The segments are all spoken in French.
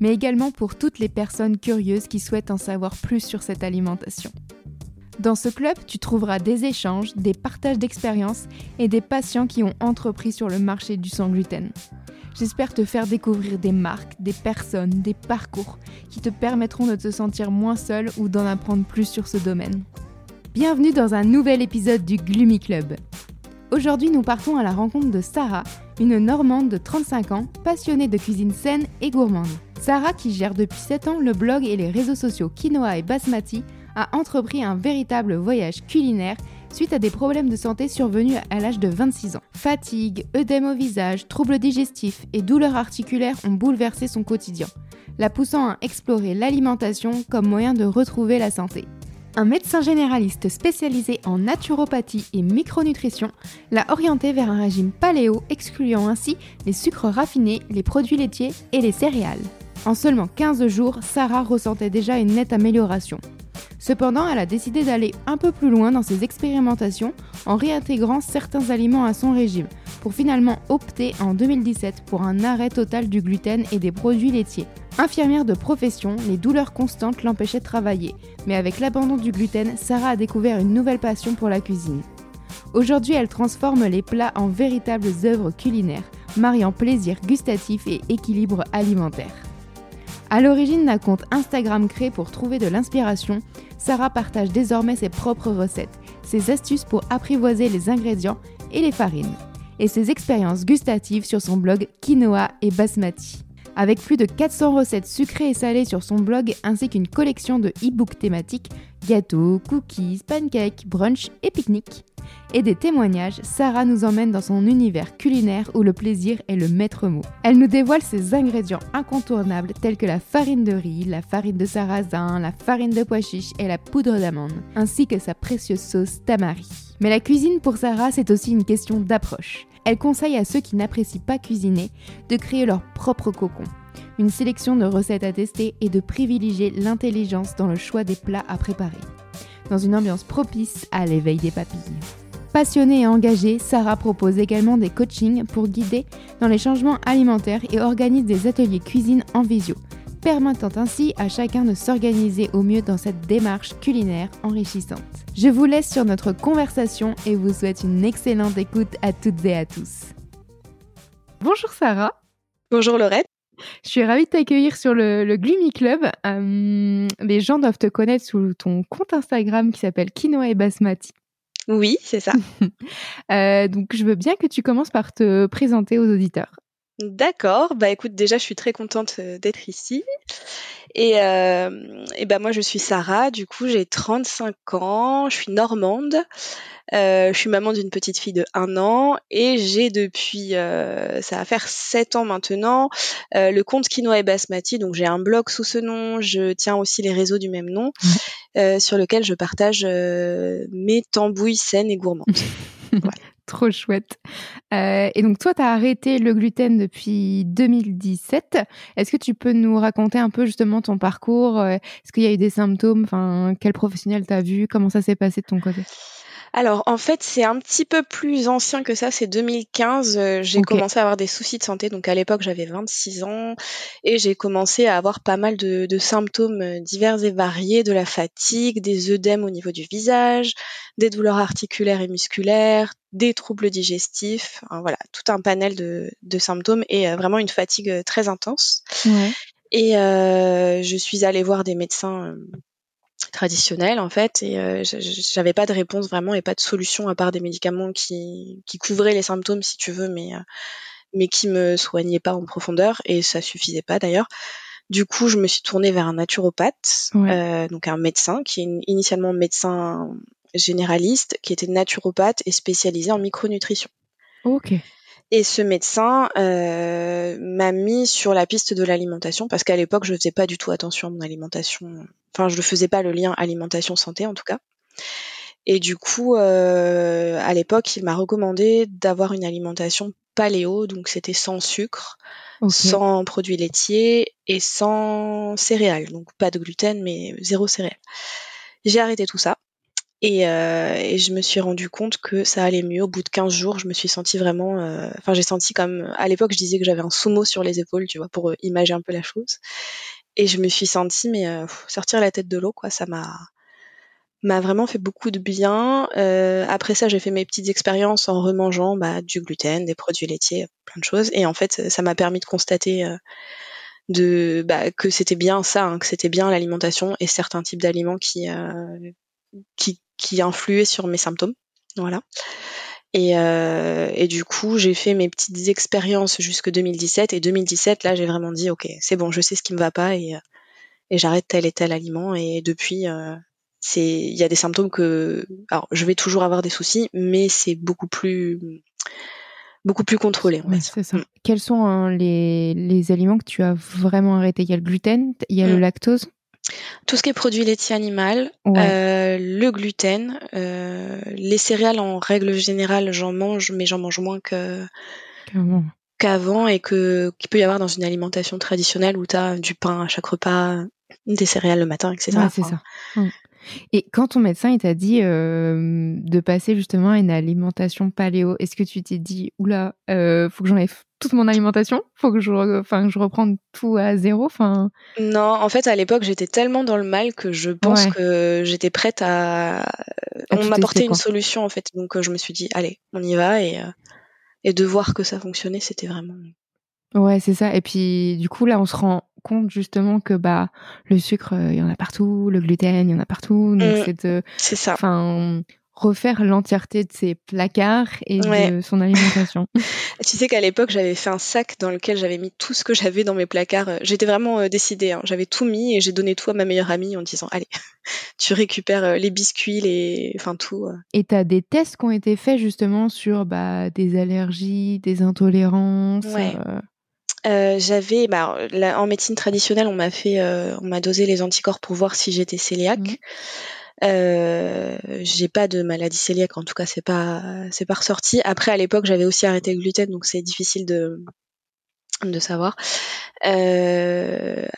mais également pour toutes les personnes curieuses qui souhaitent en savoir plus sur cette alimentation. Dans ce club, tu trouveras des échanges, des partages d'expériences et des patients qui ont entrepris sur le marché du sans gluten. J'espère te faire découvrir des marques, des personnes, des parcours qui te permettront de te sentir moins seul ou d'en apprendre plus sur ce domaine. Bienvenue dans un nouvel épisode du Gloomy Club. Aujourd'hui, nous partons à la rencontre de Sarah, une Normande de 35 ans, passionnée de cuisine saine et gourmande. Sarah, qui gère depuis 7 ans le blog et les réseaux sociaux Quinoa et Basmati, a entrepris un véritable voyage culinaire suite à des problèmes de santé survenus à l'âge de 26 ans. Fatigue, œdème au visage, troubles digestifs et douleurs articulaires ont bouleversé son quotidien, la poussant à explorer l'alimentation comme moyen de retrouver la santé. Un médecin généraliste spécialisé en naturopathie et micronutrition l'a orienté vers un régime paléo excluant ainsi les sucres raffinés, les produits laitiers et les céréales. En seulement 15 jours, Sarah ressentait déjà une nette amélioration. Cependant, elle a décidé d'aller un peu plus loin dans ses expérimentations en réintégrant certains aliments à son régime, pour finalement opter en 2017 pour un arrêt total du gluten et des produits laitiers. Infirmière de profession, les douleurs constantes l'empêchaient de travailler, mais avec l'abandon du gluten, Sarah a découvert une nouvelle passion pour la cuisine. Aujourd'hui, elle transforme les plats en véritables œuvres culinaires, mariant plaisir gustatif et équilibre alimentaire. À l'origine d'un compte Instagram créé pour trouver de l'inspiration, Sarah partage désormais ses propres recettes, ses astuces pour apprivoiser les ingrédients et les farines, et ses expériences gustatives sur son blog Quinoa et Basmati. Avec plus de 400 recettes sucrées et salées sur son blog ainsi qu'une collection de e-books thématiques, gâteaux, cookies, pancakes, brunch et pique-nique. Et des témoignages, Sarah nous emmène dans son univers culinaire où le plaisir est le maître mot. Elle nous dévoile ses ingrédients incontournables tels que la farine de riz, la farine de sarrasin, la farine de pois chiche et la poudre d'amande, ainsi que sa précieuse sauce tamari. Mais la cuisine pour Sarah, c'est aussi une question d'approche. Elle conseille à ceux qui n'apprécient pas cuisiner de créer leur propre cocon, une sélection de recettes à tester et de privilégier l'intelligence dans le choix des plats à préparer, dans une ambiance propice à l'éveil des papilles. Passionnée et engagée, Sarah propose également des coachings pour guider dans les changements alimentaires et organise des ateliers cuisine en visio, permettant ainsi à chacun de s'organiser au mieux dans cette démarche culinaire enrichissante. Je vous laisse sur notre conversation et vous souhaite une excellente écoute à toutes et à tous. Bonjour Sarah. Bonjour Laurette. Je suis ravie de t'accueillir sur le, le Gloomy Club. Euh, les gens doivent te connaître sous ton compte Instagram qui s'appelle Quinoa et Basmati. Oui, c'est ça. euh, donc je veux bien que tu commences par te présenter aux auditeurs. D'accord, bah écoute, déjà je suis très contente d'être ici. Et, euh, et bah moi je suis Sarah, du coup j'ai 35 ans, je suis normande, euh, je suis maman d'une petite fille de 1 an. Et j'ai depuis, euh, ça va faire 7 ans maintenant, euh, le compte Quinoa et Basmati, donc j'ai un blog sous ce nom, je tiens aussi les réseaux du même nom, euh, sur lequel je partage euh, mes tambouilles saines et gourmandes. voilà. Trop chouette. Euh, et donc toi, tu as arrêté le gluten depuis 2017. Est-ce que tu peux nous raconter un peu justement ton parcours? Est-ce qu'il y a eu des symptômes? Quel professionnel t'as vu? Comment ça s'est passé de ton côté? Alors en fait c'est un petit peu plus ancien que ça, c'est 2015, euh, j'ai Ok. commencé à avoir des soucis de santé, donc à l'époque j'avais 26 ans et j'ai commencé à avoir pas mal de, de symptômes euh, divers et variés, de la fatigue, des œdèmes au niveau du visage, des douleurs articulaires et musculaires, des troubles digestifs, enfin, voilà, tout un panel de, de symptômes et euh, vraiment une fatigue euh, très intense. Ouais. Et euh, je suis allée voir des médecins euh, traditionnels en fait et euh, j'avais pas de réponse vraiment et pas de solution à part des médicaments qui, qui couvraient les symptômes si tu veux mais euh, mais qui me soignaient pas en profondeur et ça suffisait pas d'ailleurs. Du coup, je me suis tournée vers un naturopathe, Ouais. euh, donc un médecin qui est in- initialement médecin généraliste, qui était naturopathe et spécialisé en micronutrition. Ok. Et ce médecin euh, m'a mis sur la piste de l'alimentation parce qu'à l'époque, je faisais pas du tout attention à mon alimentation. Enfin, je ne faisais pas le lien alimentation-santé en tout cas. Et du coup, euh, à l'époque, il m'a recommandé d'avoir une alimentation paléo, donc c'était sans sucre, sans produits laitiers et sans céréales, donc pas de gluten, mais zéro céréales. J'ai arrêté tout ça. Euh, et, je me suis rendu compte que ça allait mieux. Au bout de 15 jours, je me suis sentie vraiment. Euh, enfin, j'ai senti comme. À l'époque, je disais que j'avais un sumo sur les épaules, tu vois, pour euh, imager un peu la chose. Et je me suis sentie, mais sortir la tête de l'eau, quoi, ça m'a m'a vraiment fait beaucoup de bien. après ça, j'ai fait mes petites expériences en remangeant bah, du gluten, des produits laitiers, plein de choses. Et en fait, ça m'a permis de constater de bah, que c'était bien ça, hein, que c'était bien l'alimentation et certains types d'aliments qui, qui qui influait sur mes symptômes. Voilà. Et, euh, et, du coup, j'ai fait mes petites expériences jusque 2017. Et 2017, là, j'ai vraiment dit, ok, c'est bon, je sais ce qui me va pas et, et j'arrête tel et tel aliment. Et depuis, euh, c'est, il y a des symptômes que, alors, je vais toujours avoir des soucis, mais c'est beaucoup plus, beaucoup plus contrôlé. c'est ça. Mm. Quels sont hein, les, les, aliments que tu as vraiment arrêté Il y a le gluten, il y a le mm. lactose. Tout ce qui est produit laitier animal, euh, le gluten, euh, les céréales en règle générale, j'en mange, mais j'en mange moins que qu'avant et que qu'il peut y avoir dans une alimentation traditionnelle où tu as du pain à chaque repas, des céréales le matin, etc. c'est ça. Mm. Et quand ton médecin il t'a dit euh, de passer justement à une alimentation paléo, est-ce que tu t'es dit oula, euh, faut que j'enlève toute mon alimentation, faut que je, enfin, je reprenne tout à zéro, enfin. Non, en fait à l'époque j'étais tellement dans le mal que je pense que j'étais prête à. on m'apportait une solution en fait, donc euh, je me suis dit allez, on y va et et de voir que ça fonctionnait, c'était vraiment. Ouais, c'est ça. Et puis du coup là on se rend compte justement que bah le sucre euh, il y en a partout, le gluten il y en a partout, donc mmh. c'est de c'est ça. Enfin refaire l'entièreté de ses placards et de son alimentation. tu sais qu'à l'époque, j'avais fait un sac dans lequel j'avais mis tout ce que j'avais dans mes placards. J'étais vraiment euh, décidée. Hein. J'avais tout mis et j'ai donné tout à ma meilleure amie en disant Allez, tu récupères euh, les biscuits, les... enfin tout. Et tu as des tests qui ont été faits justement sur bah, des allergies, des intolérances euh, j'avais, bah, en médecine traditionnelle, on m'a fait, euh, on m'a dosé les anticorps pour voir si j'étais cœliaque. Mmh. Euh, j'ai pas de maladie cœliaque, en tout cas, c'est pas, c'est pas ressorti. Après, à l'époque, j'avais aussi arrêté le gluten, donc c'est difficile de, de savoir.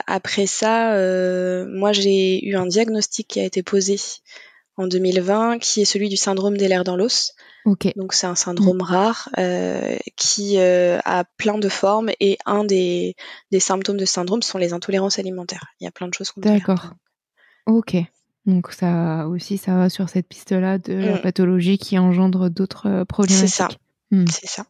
après ça, moi, j'ai eu un diagnostic qui a été posé en 2020, qui est celui du syndrome des lèvres dans l'os. Donc c'est un syndrome mm. rare euh, qui euh, a plein de formes et un des, des, symptômes de syndrome sont les intolérances alimentaires. Il y a plein de choses qu'on D'accord. Ok. Donc ça aussi, ça va sur cette piste-là de la mm. pathologie qui engendre d'autres euh, problématiques. C'est ça. Mm. C'est ça.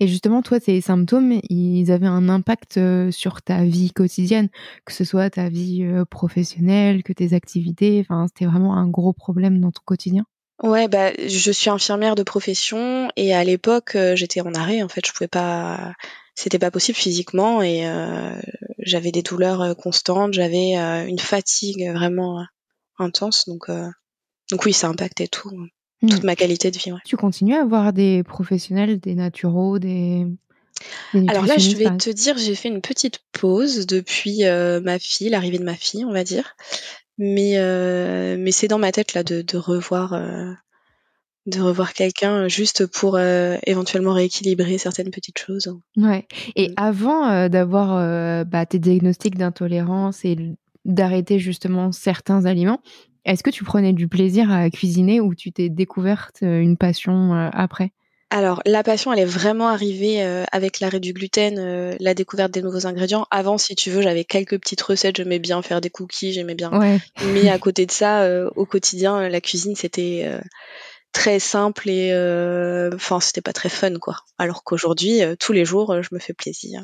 Et justement, toi, ces symptômes, ils avaient un impact sur ta vie quotidienne, que ce soit ta vie professionnelle, que tes activités. Enfin, c'était vraiment un gros problème dans ton quotidien? Ouais, bah, je suis infirmière de profession et à l'époque, euh, j'étais en arrêt. En fait, je pouvais pas, c'était pas possible physiquement et euh, j'avais des douleurs euh, constantes, j'avais une fatigue vraiment intense. Donc, donc oui, ça impactait tout, mmh. toute ma qualité de vie. Tu continues à avoir des professionnels, des naturaux, des alors là, je vais te dire, j'ai fait une petite pause depuis ma fille, l'arrivée de ma fille, on va dire. Mais, euh, mais c'est dans ma tête là de, de revoir, euh, de revoir quelqu'un juste pour euh, éventuellement rééquilibrer certaines petites choses. Ouais. Et mm. avant d'avoir bah, tes diagnostics d'intolérance et d'arrêter justement certains aliments, est-ce que tu prenais du plaisir à cuisiner ou tu t'es découverte une passion après? Alors, la passion, elle est vraiment arrivée euh, avec l'arrêt du gluten, euh, la découverte des nouveaux ingrédients. Avant, si tu veux, j'avais quelques petites recettes, j'aimais bien faire des cookies, j'aimais bien. Mais à côté de ça, euh, au quotidien, la cuisine, c'était très simple et enfin, c'était pas très fun, quoi. Alors qu'aujourd'hui, tous les jours, je me fais plaisir.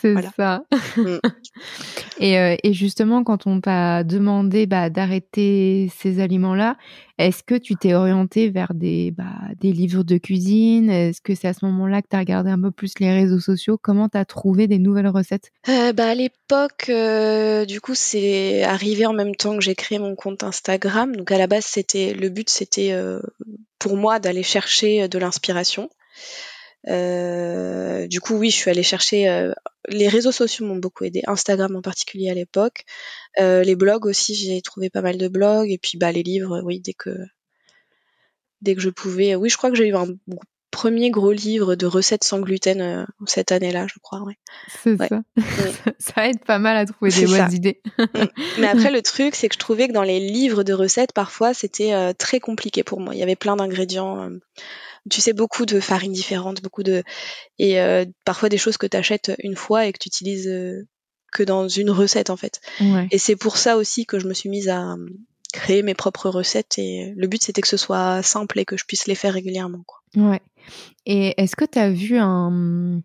C'est ça. Mm. Euh, et, justement, quand on t'a demandé bah, d'arrêter ces aliments-là, est-ce que tu t'es orienté vers des, bah, des livres de cuisine? Est-ce que c'est à ce moment-là que tu as regardé un peu plus les réseaux sociaux? Comment tu as trouvé des nouvelles recettes? Euh, bah, À l'époque, euh, du coup, c'est arrivé en même temps que j'ai créé mon compte Instagram. Donc à la base, c'était le but, c'était pour moi d'aller chercher de l'inspiration. Euh, du coup, oui, je suis allée chercher. euh, les réseaux sociaux m'ont beaucoup aidé, Instagram en particulier à l'époque. Euh, les blogs aussi, j'ai trouvé pas mal de blogs. Et puis, bah, les livres, oui, dès que dès que je pouvais. Oui, je crois que j'ai eu un premier gros livre de recettes sans gluten euh, cette année-là, je crois. Ouais. C'est Ouais. ça. ça aide pas mal à trouver des ça. bonnes idées. Mais après, le truc, c'est que je trouvais que dans les livres de recettes, parfois, c'était euh, très compliqué pour moi. Il y avait plein d'ingrédients. Euh, tu sais, beaucoup de farines différentes, beaucoup de. Et euh, parfois des choses que tu achètes une fois et que tu utilises euh, que dans une recette, en fait. Ouais. Et c'est pour ça aussi que je me suis mise à euh, créer mes propres recettes. Et le but, c'était que ce soit simple et que je puisse les faire régulièrement. Quoi. Ouais. Et est-ce que tu as vu un,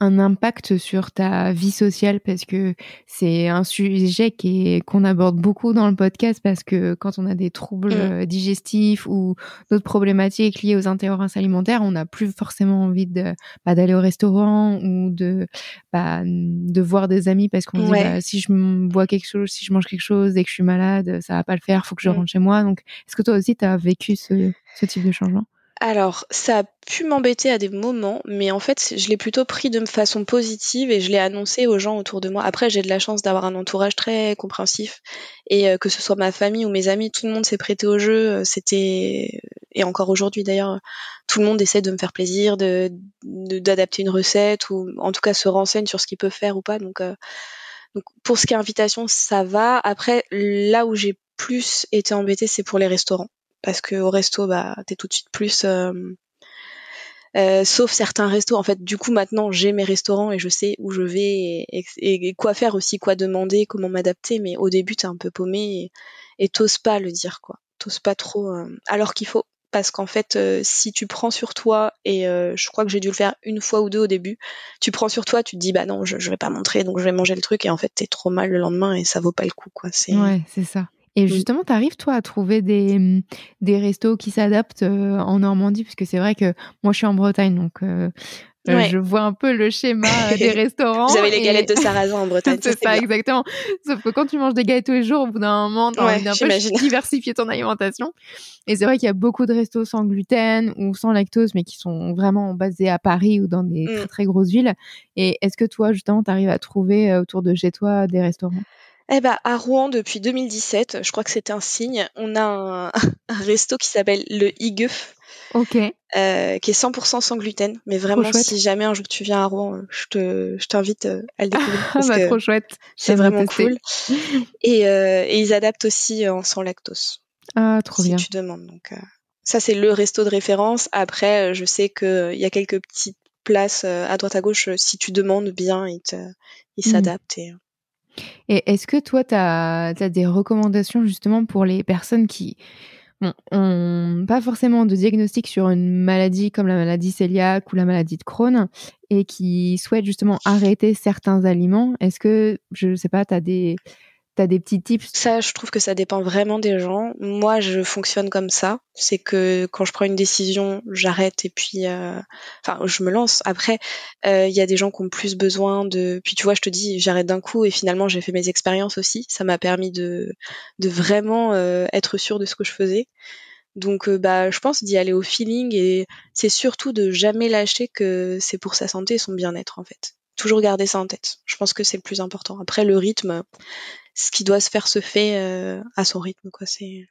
un impact sur ta vie sociale parce que c'est un sujet qui est qu'on aborde beaucoup dans le podcast parce que quand on a des troubles Mm. euh, digestifs ou d'autres problématiques liées aux intolérances alimentaires, on n'a plus forcément envie de bah, d'aller au restaurant ou de bah, de voir des amis parce qu'on se dit Ouais. bah, si je bois quelque chose, si je mange quelque chose et que je suis malade, ça va pas le faire, faut que je Mm. rentre chez moi. Donc est-ce que toi aussi tu as vécu ce, ce type de changement? Alors, ça a pu m'embêter à des moments, mais en fait, je l'ai plutôt pris de façon positive et je l'ai annoncé aux gens autour de moi. Après, j'ai de la chance d'avoir un entourage très compréhensif et euh, que ce soit ma famille ou mes amis, tout le monde s'est prêté au jeu. Euh, C'était et encore aujourd'hui d'ailleurs, tout le monde essaie de me faire plaisir, de d'adapter une recette ou en tout cas se renseigne sur ce qu'il peut faire ou pas. Euh, donc pour ce qui est invitation, ça va. Après, là où j'ai plus été embêtée, c'est pour les restaurants parce que au resto bah t'es tout de suite plus euh, euh, sauf certains restos. En fait du coup maintenant j'ai mes restaurants et je sais où je vais et, quoi faire aussi quoi demander comment m'adapter. Mais au début t'es un peu paumé et t'oses pas le dire quoi. T'oses pas trop euh, alors qu'il faut. Parce qu'en fait euh, si tu prends sur toi et euh, je crois que j'ai dû le faire une fois ou deux au début tu prends sur toi tu te dis bah non je, je vais pas montrer donc je vais manger le truc et en fait t'es trop mal le lendemain et ça vaut pas le coup quoi. Ouais, c'est ça. Et justement, tu arrives, toi, à trouver des, mm, des restos qui s'adaptent euh, en Normandie, parce que c'est vrai que moi, je suis en Bretagne, donc euh, euh, Ouais. je vois un peu le schéma des restaurants. vous avez les et- galettes de sarrasin en Bretagne c'est bien. exactement. Sauf que quand tu manges des galettes tous les jours, au bout d'un moment, envie d'un peu diversifier ton alimentation. Et c'est vrai qu'il y a beaucoup de restos sans gluten ou sans lactose, mais qui sont vraiment basés à Paris ou dans des Mm. très très grosses villes. Et est-ce que toi, justement, tu arrives à trouver autour de chez toi des restaurants? Eh ben, à Rouen, depuis 2017, je crois que c'était un signe, on a un, un resto qui s'appelle le Igueuf, Ok. euh, qui est 100% sans gluten. Mais vraiment, si jamais un jour tu viens à Rouen, euh, je te, je t'invite euh, à le découvrir Ah bah trop chouette. c'est vraiment cool. Et, euh, et ils adaptent aussi en sans lactose, Ah, trop si bien. tu demandes. Donc, euh, ça, c'est le resto de référence. Après, euh, je sais qu'il y a quelques petites places euh, à droite à gauche. euh, Si tu demandes bien, ils te- ils Mhm. s'adaptent. Et... Et est-ce que toi, tu as, des recommandations justement pour les personnes qui bon, ont pas forcément de diagnostic sur une maladie comme la maladie cœliaque ou la maladie de Crohn et qui souhaitent justement arrêter certains aliments? Est-ce que, je sais pas, tu as des, des petits tips? Ça, je trouve que ça dépend vraiment des gens. Moi, je fonctionne comme ça. C'est que quand je prends une décision, j'arrête et puis, euh, enfin, je me lance. Après, euh, il y a des gens qui ont plus besoin de. Puis tu vois, je te dis, j'arrête d'un coup et finalement, j'ai fait mes expériences aussi. Ça m'a permis de de vraiment euh, être sûre de ce que je faisais. Donc, bah, je pense d'y aller au feeling et c'est surtout de jamais lâcher que c'est pour sa santé et son bien-être en fait. Toujours garder ça en tête. Je pense que c'est le plus important. Après, le rythme, ce qui doit se faire se fait euh, à son rythme, quoi. C'est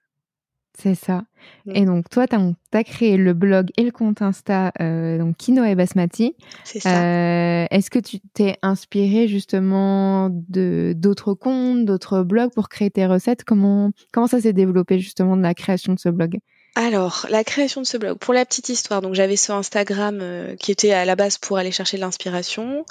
C'est ça. Mm. Et donc, toi, tu as, créé le blog et le compte Insta, euh, donc Kino et Basmati. c'est ça. Euh, Est-ce que tu t'es inspiré justement de d'autres comptes, d'autres blogs pour créer tes recettes? Comment comment ça s'est développé justement de la création de ce blog? Alors, la création de ce blog, pour la petite histoire, donc j'avais ce Instagram euh, qui était à la base pour aller chercher de l'inspiration,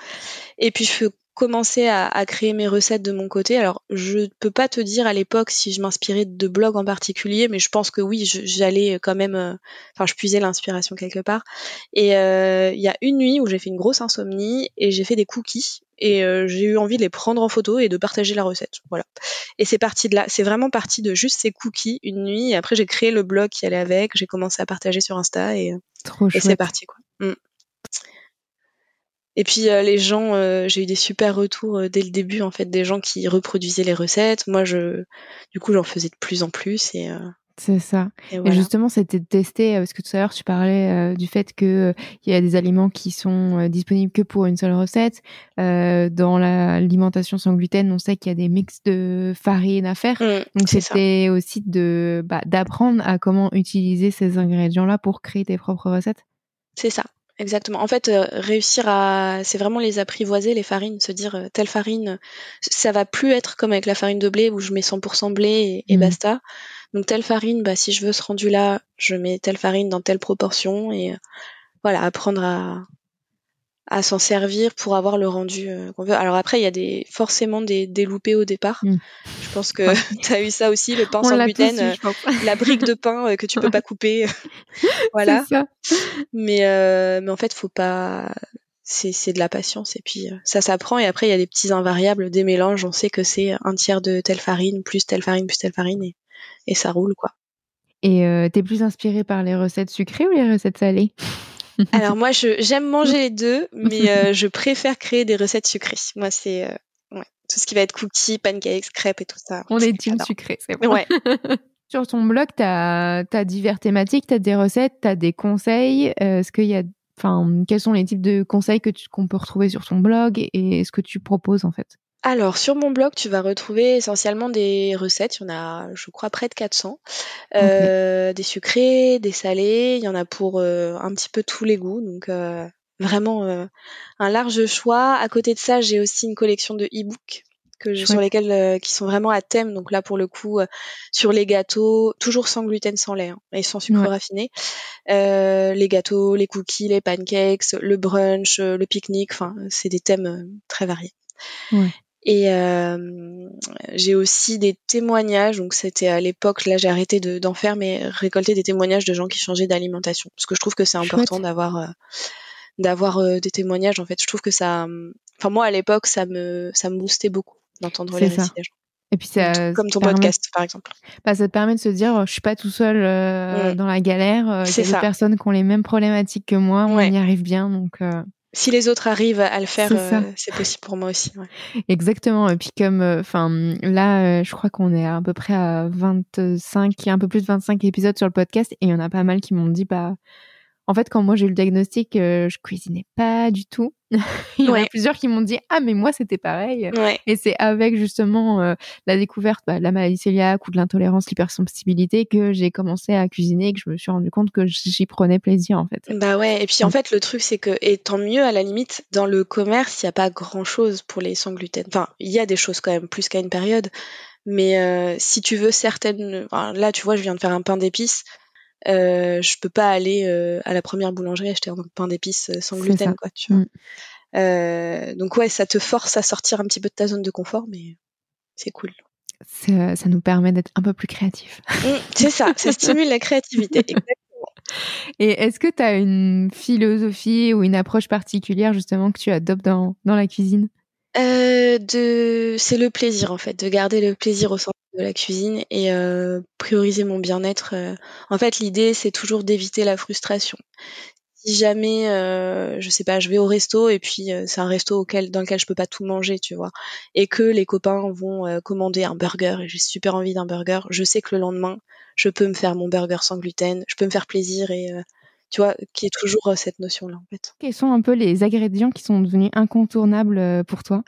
et puis je commençais à, à, créer mes recettes de mon côté. Alors, je peux pas te dire à l'époque si je m'inspirais de blogs en particulier, mais je pense que oui, j'allais quand même, euh, enfin, je puisais l'inspiration quelque part. Et il euh, y a une nuit où j'ai fait une grosse insomnie et j'ai fait des cookies et euh, j'ai eu envie de les prendre en photo et de partager la recette. Voilà. Et c'est parti de là. C'est vraiment parti de juste ces cookies une nuit. Et après, j'ai créé le blog qui allait avec. J'ai commencé à partager sur Insta et, c'est parti quoi. Mm. Et puis euh, les gens, euh, j'ai eu des super retours euh, dès le début en fait, des gens qui reproduisaient les recettes. Moi, je, du coup, j'en faisais de plus en plus et, C'est ça. Et Et voilà. justement, c'était de tester, parce que tout à l'heure, tu parlais euh, du fait que euh, il y a des aliments qui sont euh, disponibles que pour une seule recette. Dans la- l'alimentation sans gluten, on sait qu'il y a des mix de farine à faire. Mm, Donc, c'était aussi de bah, d'apprendre à comment utiliser ces ingrédients-là pour créer tes propres recettes. C'est ça, exactement. En fait, euh, réussir à, c'est vraiment les apprivoiser, les farines, se dire euh, telle farine, ça va plus être comme avec la farine de blé où je mets 100% blé et, et Mhm. basta. Donc telle farine, bah si je veux ce rendu-là, je mets telle farine dans telle proportion et euh, voilà, apprendre à à s'en servir pour avoir le rendu euh, qu'on veut. Alors après, il y a des forcément des, des loupés au départ. Mm. Je pense que tu as eu ça aussi, le pain On sans gluten, eu, euh, la brique de pain euh, que tu peux pas couper. voilà. Ça. Mais, mais en fait, faut pas. C'est, de la patience et puis ça s'apprend et après il y a des petits invariables, des mélanges. On sait que c'est un tiers de telle farine plus telle farine plus telle farine et, et ça roule quoi. Et t'es plus inspirée par les recettes sucrées ou les recettes salées? Alors moi, je, j'aime manger les deux, mais euh, je préfère créer des recettes sucrées. Moi, c'est euh, ouais, tout ce qui va être cookies, pancakes, crêpes et tout ça. On est team sucré, c'est bon. Ouais. Sur ton blog, tu as, diverses thématiques, tu as des recettes, tu as des conseils. Euh, Est-ce qu'il y a, enfin, quels sont les types de conseils que tu- qu'on peut retrouver sur ton blog et ce que tu proposes en fait? Alors, sur mon blog, tu vas retrouver essentiellement des recettes. Il y en a, je crois, près de 400. Euh, Des sucrés, des salés. Il y en a pour euh, un petit peu tous les goûts. Donc, euh, vraiment euh, un large choix. À côté de ça, j'ai aussi une collection de e-books que je- sur Chouette. lesquels euh, qui sont vraiment à thème. Donc là, pour le coup, euh, sur les gâteaux, toujours sans gluten, sans lait hein, et sans sucre Ouais. raffiné. Euh, les gâteaux, les cookies, les pancakes, le brunch, euh, le pique-nique. Enfin, c'est des thèmes euh, très variés. Ouais. Et euh, j'ai aussi des témoignages, donc c'était à l'époque, là j'ai arrêté de- d'en faire, mais récolter des témoignages de gens qui changeaient d'alimentation. Parce que je trouve que c'est important d'avoir euh, d'avoir euh, des témoignages. En fait, je trouve que ça, enfin moi à l'époque, ça me ça me boostait beaucoup d'entendre les ça. récits des gens. Et puis ça, Comme- ton permet- podcast, par exemple. bah, ça te permet de se dire, je suis pas tout seul euh, Mm. dans la galère. Il y C'est a ça. personnes qui ont les mêmes problématiques que moi. On Ouais. y arrive bien, donc euh, Si les autres arrivent à le faire, C'est euh, c'est possible pour moi aussi. ouais. exactement. Et puis comme, enfin, là, euh, je crois qu'on est à, peu près à 25, un peu plus de 25 épisodes sur le podcast, et il y en a pas mal qui m'ont dit, bah, en fait, quand moi j'ai eu le diagnostic, euh, je cuisinais pas du tout. il y en a plusieurs qui m'ont dit, ah mais moi c'était pareil. Ouais. Et c'est avec justement euh, la découverte bah, de la maladie cœliaque ou de l'intolérance, l'hypersensibilité que j'ai commencé à cuisiner et que je me suis rendu compte que j'y prenais plaisir en fait. Bah ouais, et puis en fait le truc c'est que, et tant mieux à la limite, dans le commerce il n'y a pas grand chose pour les sans gluten. Enfin, il y a des choses quand même plus qu'à une période, mais euh, si tu veux certaines, enfin, là tu vois je viens de faire un pain d'épices, euh, je peux pas aller euh, à la première boulangerie acheter un pain d'épices euh, sans gluten ça. quoi, tu vois. Mm. Euh, donc ouais, ça te force à sortir un petit peu de ta zone de confort, mais c'est cool. Ça nous permet d'être un peu plus créatifs. Mm, c'est ça, ça stimule la créativité. exactement. Et est-ce que tu as une philosophie ou une approche particulière justement que tu adoptes dans, dans la cuisine? Euh, de... C'est le plaisir en fait, de garder le plaisir au centre de la cuisine et euh, prioriser mon bien-être. euh. En fait, l'idée c'est toujours d'éviter la frustration. Si jamais, euh, je sais pas, je vais au resto et puis c'est un resto dans lequel je peux pas tout manger, tu vois, et que les copains vont commander un burger et j'ai super envie d'un burger, je sais que le lendemain, je peux me faire mon burger sans gluten, je peux me faire plaisir et tu vois, qui est toujours cette notion-là en. Quels sont un peu les ingrédients qui sont devenus incontournables pour toi?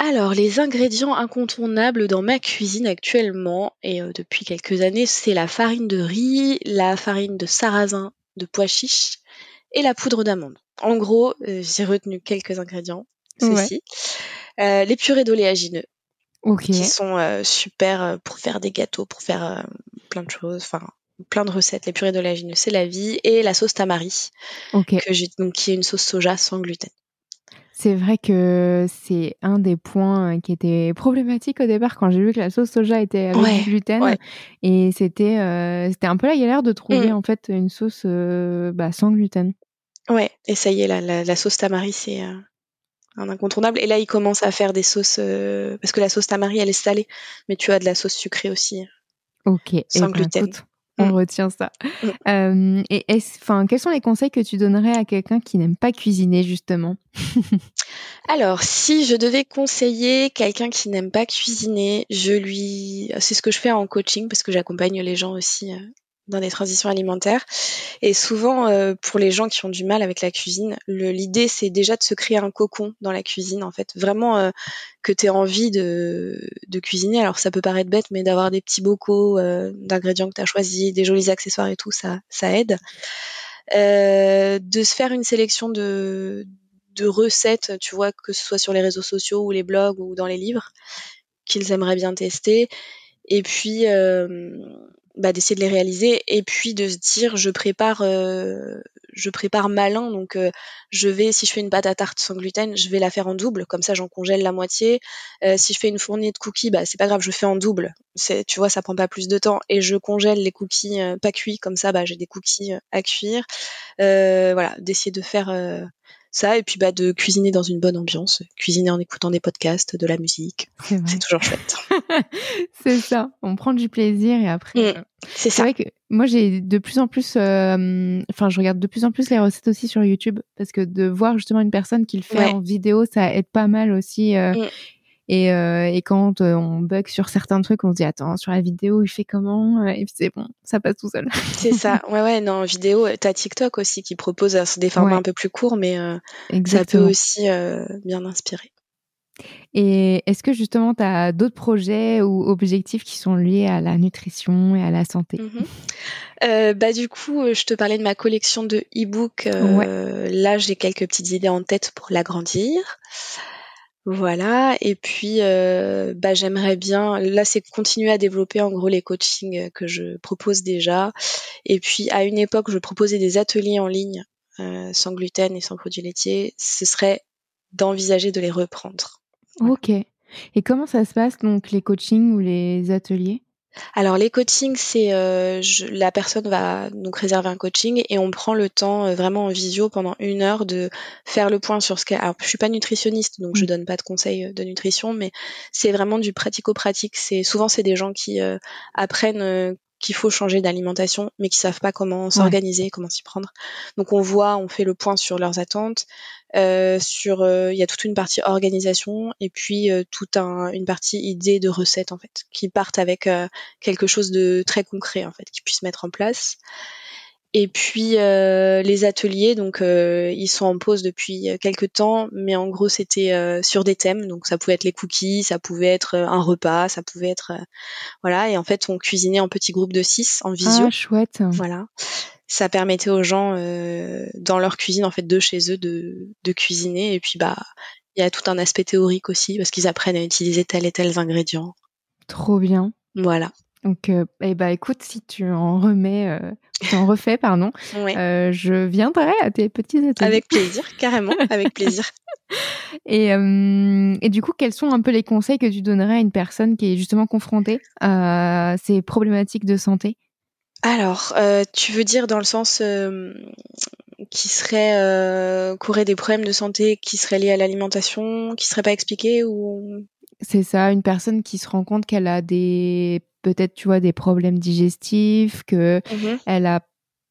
Alors, les ingrédients incontournables dans ma cuisine actuellement, et euh, depuis quelques années, c'est la farine de riz, la farine de sarrasin, de pois chiches et la poudre d'amande. En gros, euh, j'ai retenu quelques ingrédients, Ouais. ceci. Euh, les purées d'oléagineux, Ok. qui sont euh, super pour faire des gâteaux, pour faire plein de choses, enfin plein de recettes. Les purées d'oléagineux, c'est la vie. Et la sauce tamari, Ok. que j'ai donc qui est une sauce soja sans gluten. C'est vrai que c'est un des points euh, qui était problématique au départ quand j'ai vu que la sauce soja était avec Ouais, du gluten. ouais. Et c'était euh, c'était un peu la galère de trouver Mm. en fait une sauce euh, bah, sans gluten. Ouais, et ça y est, la, la, la sauce tamari, c'est euh, un incontournable. Et là, il commence à faire des sauces, parce que la sauce tamari, elle est salée, mais tu as de la sauce sucrée aussi. Ok. Sans ben, gluten. écoute, on Mm. retient ça. Mm. Euh, et enfin, quels sont les conseils que tu donnerais à quelqu'un qui n'aime pas cuisiner justement? Alors, si je devais conseiller quelqu'un qui n'aime pas cuisiner, je lui, c'est ce que je fais en coaching parce que j'accompagne les gens aussi euh, dans des transitions alimentaires. Et souvent, euh, pour les gens qui ont du mal avec la cuisine, l'idée c'est déjà de se créer un cocon dans la cuisine, en fait, vraiment euh, que tu aies envie de, de cuisiner. Alors, ça peut paraître bête, mais d'avoir des petits bocaux euh, d'ingrédients que tu as choisis, des jolis accessoires et tout, ça, ça aide. Euh, de se faire une sélection de, de recettes, tu vois, que ce soit sur les réseaux sociaux ou les blogs ou dans les livres, qu'ils aimeraient bien tester. Et puis, euh, bah, d'essayer de les réaliser. Et puis de se dire, je prépare, euh, je prépare malin. Donc, euh, je vais, si je fais une pâte à tarte sans gluten, je vais la faire en double. Comme ça, j'en congèle la moitié. Euh, si je fais une fournée de cookies, bah, c'est pas grave, je fais en double. C'est, tu vois, ça prend pas plus de temps. Et je congèle les cookies euh, pas cuits. Comme ça, bah, j'ai des cookies à cuire. Voilà, d'essayer de faire ça et puis bah de cuisiner dans une bonne ambiance, cuisiner en écoutant des podcasts, de la musique, C'est toujours chouette. C'est ça. On prend du plaisir et après. Mm. euh, C'est ça. vrai que moi j'ai de plus en plus, euh, enfin je regarde de plus en plus les recettes aussi sur YouTube parce que de voir justement une personne qui le fait Ouais. en vidéo, ça aide pas mal aussi. euh, Mm. Et, euh, et quand euh, on bug sur certains trucs, on se dit attends sur la vidéo il fait comment? Euh, Et puis c'est bon, ça passe tout seul. C'est ça. Ouais ouais, non, vidéo, t'as TikTok aussi qui propose euh, des formats Ouais. un peu plus courts mais euh, ça peut aussi euh, bien inspirer. Et est-ce que justement tu as d'autres projets ou objectifs qui sont liés à la nutrition et à la santé? Mhm. Euh, bah du coup, euh, je te parlais de ma collection de e-books. euh, Là, j'ai quelques petites idées en tête pour l'agrandir. Voilà. Et puis, euh, bah j'aimerais bien. Là, c'est continuer à développer en gros les coachings que je propose déjà. Et puis, à une époque, je proposais des ateliers en ligne euh, sans gluten et sans produits laitiers. Ce serait d'envisager de les reprendre. Ok. Et comment ça se passe donc les coachings ou les ateliers? Alors les coachings, c'est euh, je- la personne va donc réserver un coaching et on prend le temps euh, vraiment en visio pendant une heure de faire le point sur ce qu'elle. Alors je suis pas nutritionniste donc je Mm. donne pas de conseils euh, de nutrition, mais c'est vraiment du pratico-pratique. C'est souvent c'est des gens qui euh, apprennent euh, qu'il faut changer d'alimentation, mais qui savent pas comment s'organiser, comment s'y prendre. Donc on voit, on fait le point sur leurs attentes, euh, sur euh, il y a toute une partie organisation et puis euh, toute un, une partie idée de recettes en fait, qui partent avec euh, quelque chose de très concret en fait, qu'ils puissent mettre en place. Et puis euh, les ateliers, donc euh, ils sont en pause depuis quelques temps, mais en gros c'était euh, sur des thèmes, donc ça pouvait être les cookies, ça pouvait être euh, un repas, ça pouvait être euh, voilà, et en fait on cuisinait en petits groupes de six en visio. Ah chouette. Voilà. Ça permettait aux gens euh, dans leur cuisine en fait de chez eux de, de cuisiner et puis bah il y a tout un aspect théorique aussi parce qu'ils apprennent à utiliser tel et tel ingrédients. Trop bien. Voilà. Donc, euh, eh ben, écoute, si tu en remets, euh, tu en refais, pardon, Ouais. euh, je viendrai à tes petits ateliers. Avec plaisir, carrément, avec plaisir. Et, euh, et du coup, quels sont un peu les conseils que tu donnerais à une personne qui est justement confrontée à ces problématiques de santé? Alors, euh, tu veux dire dans le sens euh, qui serait euh, qu'aurait des problèmes de santé qui seraient liés à l'alimentation, qui seraient pas expliqués ou C'est ça, une personne qui se rend compte qu'elle a des, peut-être, tu vois, des problèmes digestifs, que Mhm. elle a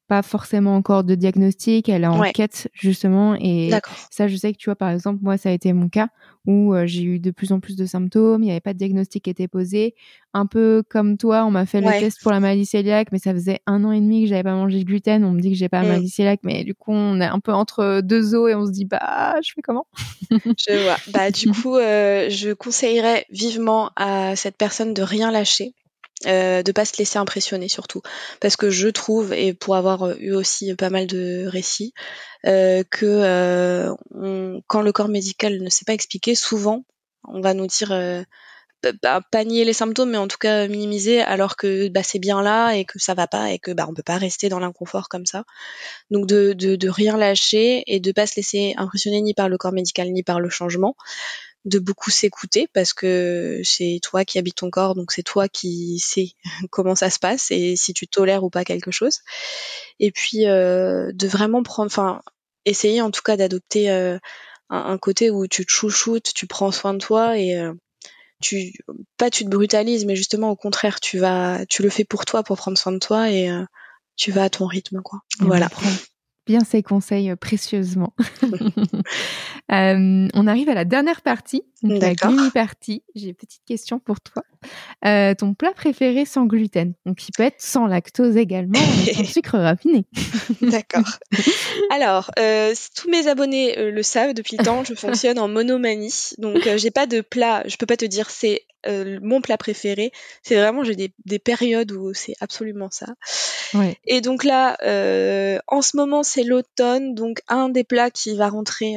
pas forcément encore de diagnostic, elle est en Ouais. quête justement, et. Ça, je sais que tu vois, par exemple, moi, ça a été mon cas où euh, j'ai eu de plus en plus de symptômes, il n'y avait pas de diagnostic qui était posé. Un peu comme toi, on m'a fait Ouais. le test pour la maladie cœliaque, mais ça faisait un an et demi que j'avais pas mangé de gluten. On me dit que j'ai pas la Mm. maladie cœliaque, mais du coup, on est un peu entre deux eaux et on se dit, bah, je fais comment? Je vois. Bah du coup, euh, je conseillerais vivement à cette personne de rien lâcher. Euh, de pas se laisser impressionner surtout. Parce que je trouve et pour avoir euh, eu aussi pas mal de récits euh, que euh, on- quand le corps médical ne sait pas expliquer souvent on va nous dire euh, bah, pas nier les symptômes mais en tout cas minimiser alors que bah, c'est bien là et que ça va pas et que bah on peut pas rester dans l'inconfort comme ça. Donc de, de, de rien lâcher et de pas se laisser impressionner ni par le corps médical ni par le changement de beaucoup s'écouter parce que c'est toi qui habites ton corps, donc c'est toi qui sais comment ça se passe et si tu tolères ou pas quelque chose. Et puis euh, de vraiment prendre, enfin, essayer en tout cas d'adopter euh, un, un côté où tu te chouchoutes, tu prends soin de toi et euh, tu pas tu te brutalises, mais justement au contraire, tu vas, tu le fais pour toi, pour prendre soin de toi et euh, tu vas à ton rythme, quoi. voilà bien ces conseils euh, précieusement. euh, on arrive à la dernière partie, la gloomy partie. J'ai une petite question pour toi. Euh, ton plat préféré sans gluten, donc qui peut être sans lactose également, sans sucre raffiné. D'accord. Alors, euh, tous mes abonnés euh, le savent depuis le temps, je fonctionne en monomanie, donc j'ai pas de plat. Je peux pas te dire c'est mon plat préféré. C'est vraiment, j'ai des, des, périodes où c'est absolument ça. Ouais. Et donc là, en ce moment, c'est l'automne, donc un des plats qui va rentrer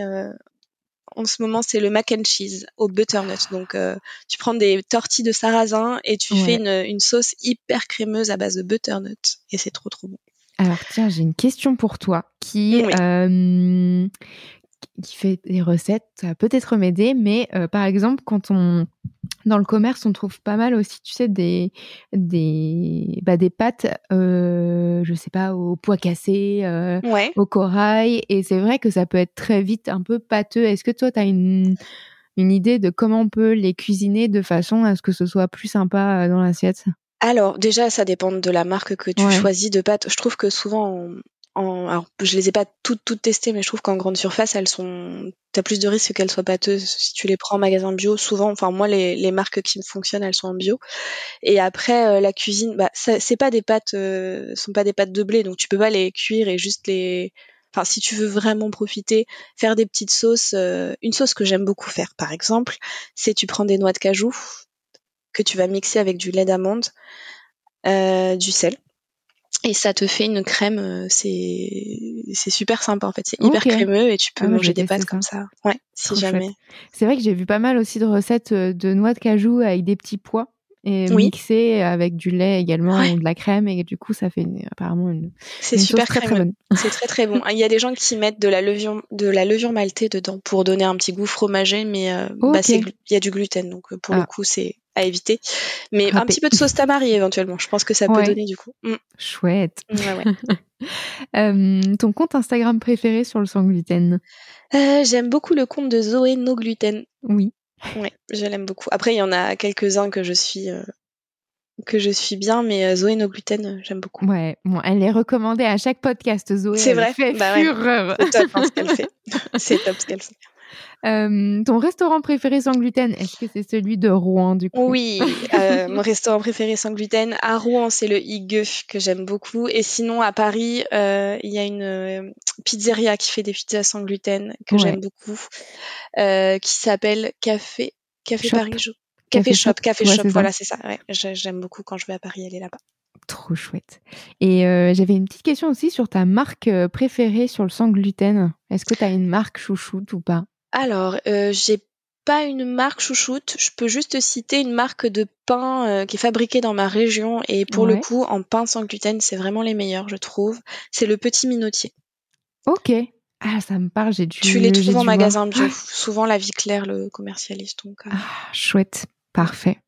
en ce moment, c'est le mac and cheese au butternut. Donc, euh, tu prends des tortilles de sarrasin et tu ouais. fais une, une, sauce hyper crémeuse à base de butternut. Et c'est trop, trop bon. Alors, tiens, j'ai une question pour toi qui, oui. euh, qui fait des recettes. Ça va peut-être m'aider, mais euh, par exemple, quand on dans le commerce, on trouve pas mal aussi, tu sais, des des bah, des pâtes, euh, je sais pas, au pois cassé, euh, ouais. au corail, et c'est vrai que ça peut être très vite un peu pâteux. Est-ce que toi, tu as une une idée de comment on peut les cuisiner de façon à ce que ce soit plus sympa dans l'assiette? Alors déjà, ça dépend de la marque que tu ouais. choisis de pâtes. Je trouve que souvent, en, alors je les ai pas toutes toutes testées, mais je trouve qu'en grande surface, elles sont, t'as plus de risques qu'elles soient pâteuses si tu les prends en magasin bio. Souvent, enfin moi les, les marques qui me fonctionnent, elles sont en bio. Et après euh, la cuisine, bah c'est pas des pâtes, euh, sont pas des pâtes de blé, donc tu peux pas les cuire et juste les, enfin si tu veux vraiment profiter, faire des petites sauces. Euh, une sauce que j'aime beaucoup faire, par exemple, c'est tu prends des noix de cajou que tu vas mixer avec du lait d'amande, euh, du sel et ça te fait une crème c'est c'est super sympa en fait c'est hyper okay. crémeux et tu peux ah, manger des pâtes ça. comme ça ouais si Trop jamais c'est vrai que j'ai vu pas mal aussi de recettes de noix de cajou avec des petits pois et oui. mixé avec du lait également ouais. ou de la crème et du coup ça fait une, apparemment une c'est super très, très bonne c'est très très bon il y a des gens qui mettent de la levure de la levure maltée dedans pour donner un petit goût fromager mais euh, okay. bah, il y a du gluten donc pour ah. le coup c'est à éviter. Mais un petit peu de sauce tamari éventuellement. Je pense que ça peut ouais. donner du coup. Mm. Chouette. Ouais, euh, ton compte Instagram préféré sur le sans gluten? Euh, J'aime beaucoup le compte de Zoé No Gluten. Oui. Ouais, je l'aime beaucoup. Après, il y en a quelques-uns que je suis. Euh, que je suis bien, mais Zoé No Gluten, j'aime beaucoup. Ouais, bon, elle est recommandée à chaque podcast, Zoé. C'est vrai. Fait bah fureur. Ouais. C'est top hein, ce qu'elle fait. C'est top ce qu'elle fait. Euh, ton restaurant préféré sans gluten, est-ce que c'est celui de Rouen du coup? Oui, euh, mon restaurant préféré sans gluten à Rouen, c'est le Higueux que j'aime beaucoup. Et sinon, à Paris, euh, il y a une pizzeria qui fait des pizzas sans gluten que ouais. j'aime beaucoup, qui s'appelle Café Café Shop. Paris. Café, Café Shop, Café ouais, Shop, voilà, c'est ça. Ouais, j'aime beaucoup quand je vais à Paris aller là-bas. Trop chouette. Et euh, j'avais une petite question aussi sur ta marque préférée sur le sans gluten. Est-ce que tu as une marque chouchoute ou pas? Alors, euh, j'ai pas une marque chouchoute. Je peux juste citer une marque de pain euh, qui est fabriquée dans ma région et pour ouais. le coup, en pain sans gluten, c'est vraiment les meilleurs, je trouve. C'est le Petit Minotier. Ok. Ah, ça me parle. J'ai dû. Tu les trouves en magasin bio. Souvent, la vie claire le commercialise. Donc. Euh... Ah, chouette. Parfait.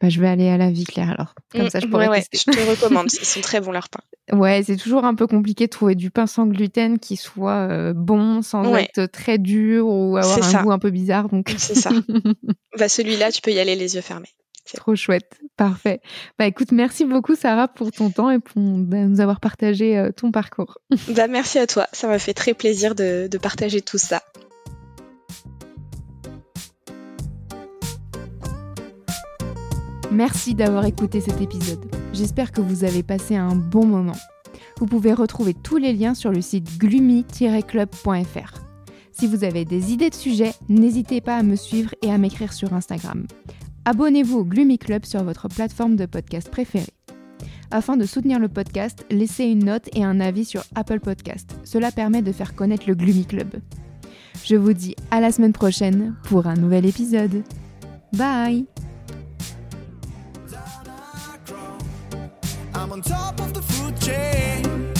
Bah, je vais aller à la vie claire alors. Comme mmh, ça, je pourrais ouais, tester. Ouais, je te recommande. Ils sont très bons leurs pains. Ouais, c'est toujours un peu compliqué de trouver du pain sans gluten qui soit euh, bon, sans ouais. être très dur ou avoir un ça. goût un peu bizarre. Donc c'est ça. bah celui-là, tu peux y aller les yeux fermés. Trop chouette, parfait. Bah écoute, merci beaucoup Sarah pour ton temps et pour nous avoir partagé euh, ton parcours. bah merci à toi, ça m'a fait très plaisir de, de partager tout ça. Merci d'avoir écouté cet épisode. J'espère que vous avez passé un bon moment. Vous pouvez retrouver tous les liens sur le site gloomy-club.fr. Si vous avez des idées de sujets, n'hésitez pas à me suivre et à m'écrire sur Instagram. Abonnez-vous au Gloomy Club sur votre plateforme de podcast préférée. Afin de soutenir le podcast, laissez une note et un avis sur Apple Podcast. Cela permet de faire connaître le Gloomy Club. Je vous dis à la semaine prochaine pour un nouvel épisode. Bye on top of the food chain,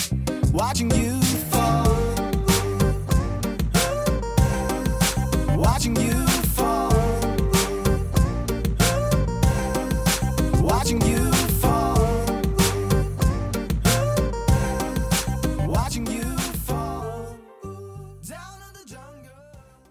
watching you